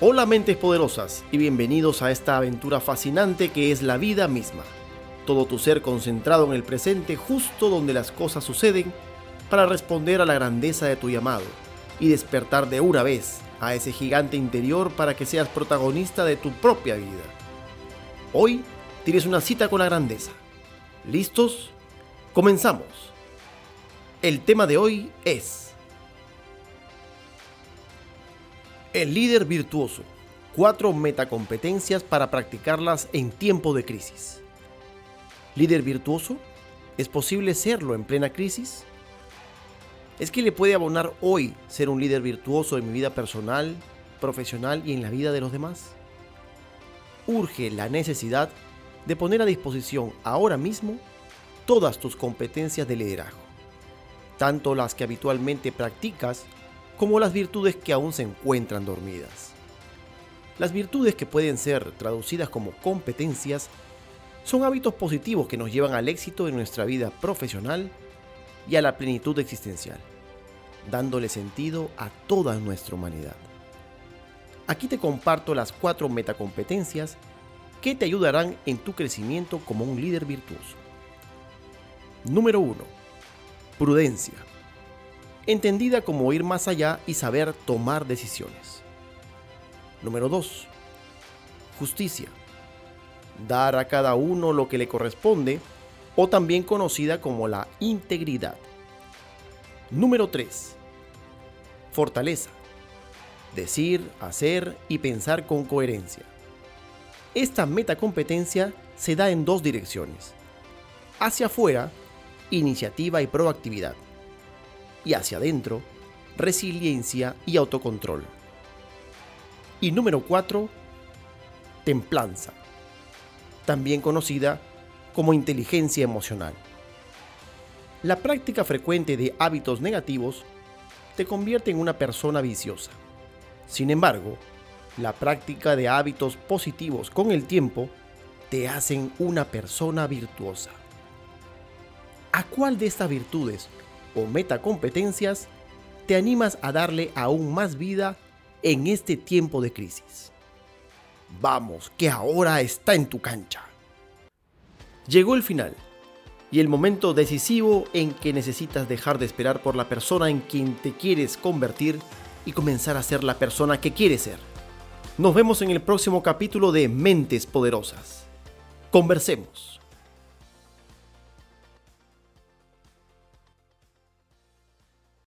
Hola mentes poderosas y bienvenidos a esta aventura fascinante que es la vida misma. Todo tu ser concentrado en el presente justo donde las cosas suceden para responder a la grandeza de tu llamado y despertar de una vez a ese gigante interior para que seas protagonista de tu propia vida. Hoy tienes una cita con la grandeza. ¿Listos? Comenzamos. El tema de hoy es El líder virtuoso. Cuatro metacompetencias para practicarlas en tiempo de crisis. ¿Líder virtuoso? ¿Es posible serlo en plena crisis? ¿Es que le puede abonar hoy ser un líder virtuoso en mi vida personal, profesional y en la vida de los demás? Urge la necesidad de poner a disposición ahora mismo todas tus competencias de liderazgo, tanto las que habitualmente practicas como las virtudes que aún se encuentran dormidas. Las virtudes que pueden ser traducidas como competencias son hábitos positivos que nos llevan al éxito en nuestra vida profesional y a la plenitud existencial, dándole sentido a toda nuestra humanidad. Aquí te comparto las cuatro metacompetencias que te ayudarán en tu crecimiento como un líder virtuoso. Número 1. Prudencia entendida como ir más allá y saber tomar decisiones. Número 2. Justicia. Dar a cada uno lo que le corresponde o también conocida como la integridad. Número 3. Fortaleza. Decir, hacer y pensar con coherencia. Esta metacompetencia se da en dos direcciones. Hacia afuera, iniciativa y proactividad y hacia adentro, resiliencia y autocontrol. Y número 4, templanza, también conocida como inteligencia emocional. La práctica frecuente de hábitos negativos te convierte en una persona viciosa. Sin embargo, la práctica de hábitos positivos con el tiempo te hacen una persona virtuosa. ¿A cuál de estas virtudes o metacompetencias te animas a darle aún más vida en este tiempo de crisis. Vamos, que ahora está en tu cancha. Llegó el final y el momento decisivo en que necesitas dejar de esperar por la persona en quien te quieres convertir y comenzar a ser la persona que quieres ser. Nos vemos en el próximo capítulo de Mentes Poderosas. Conversemos.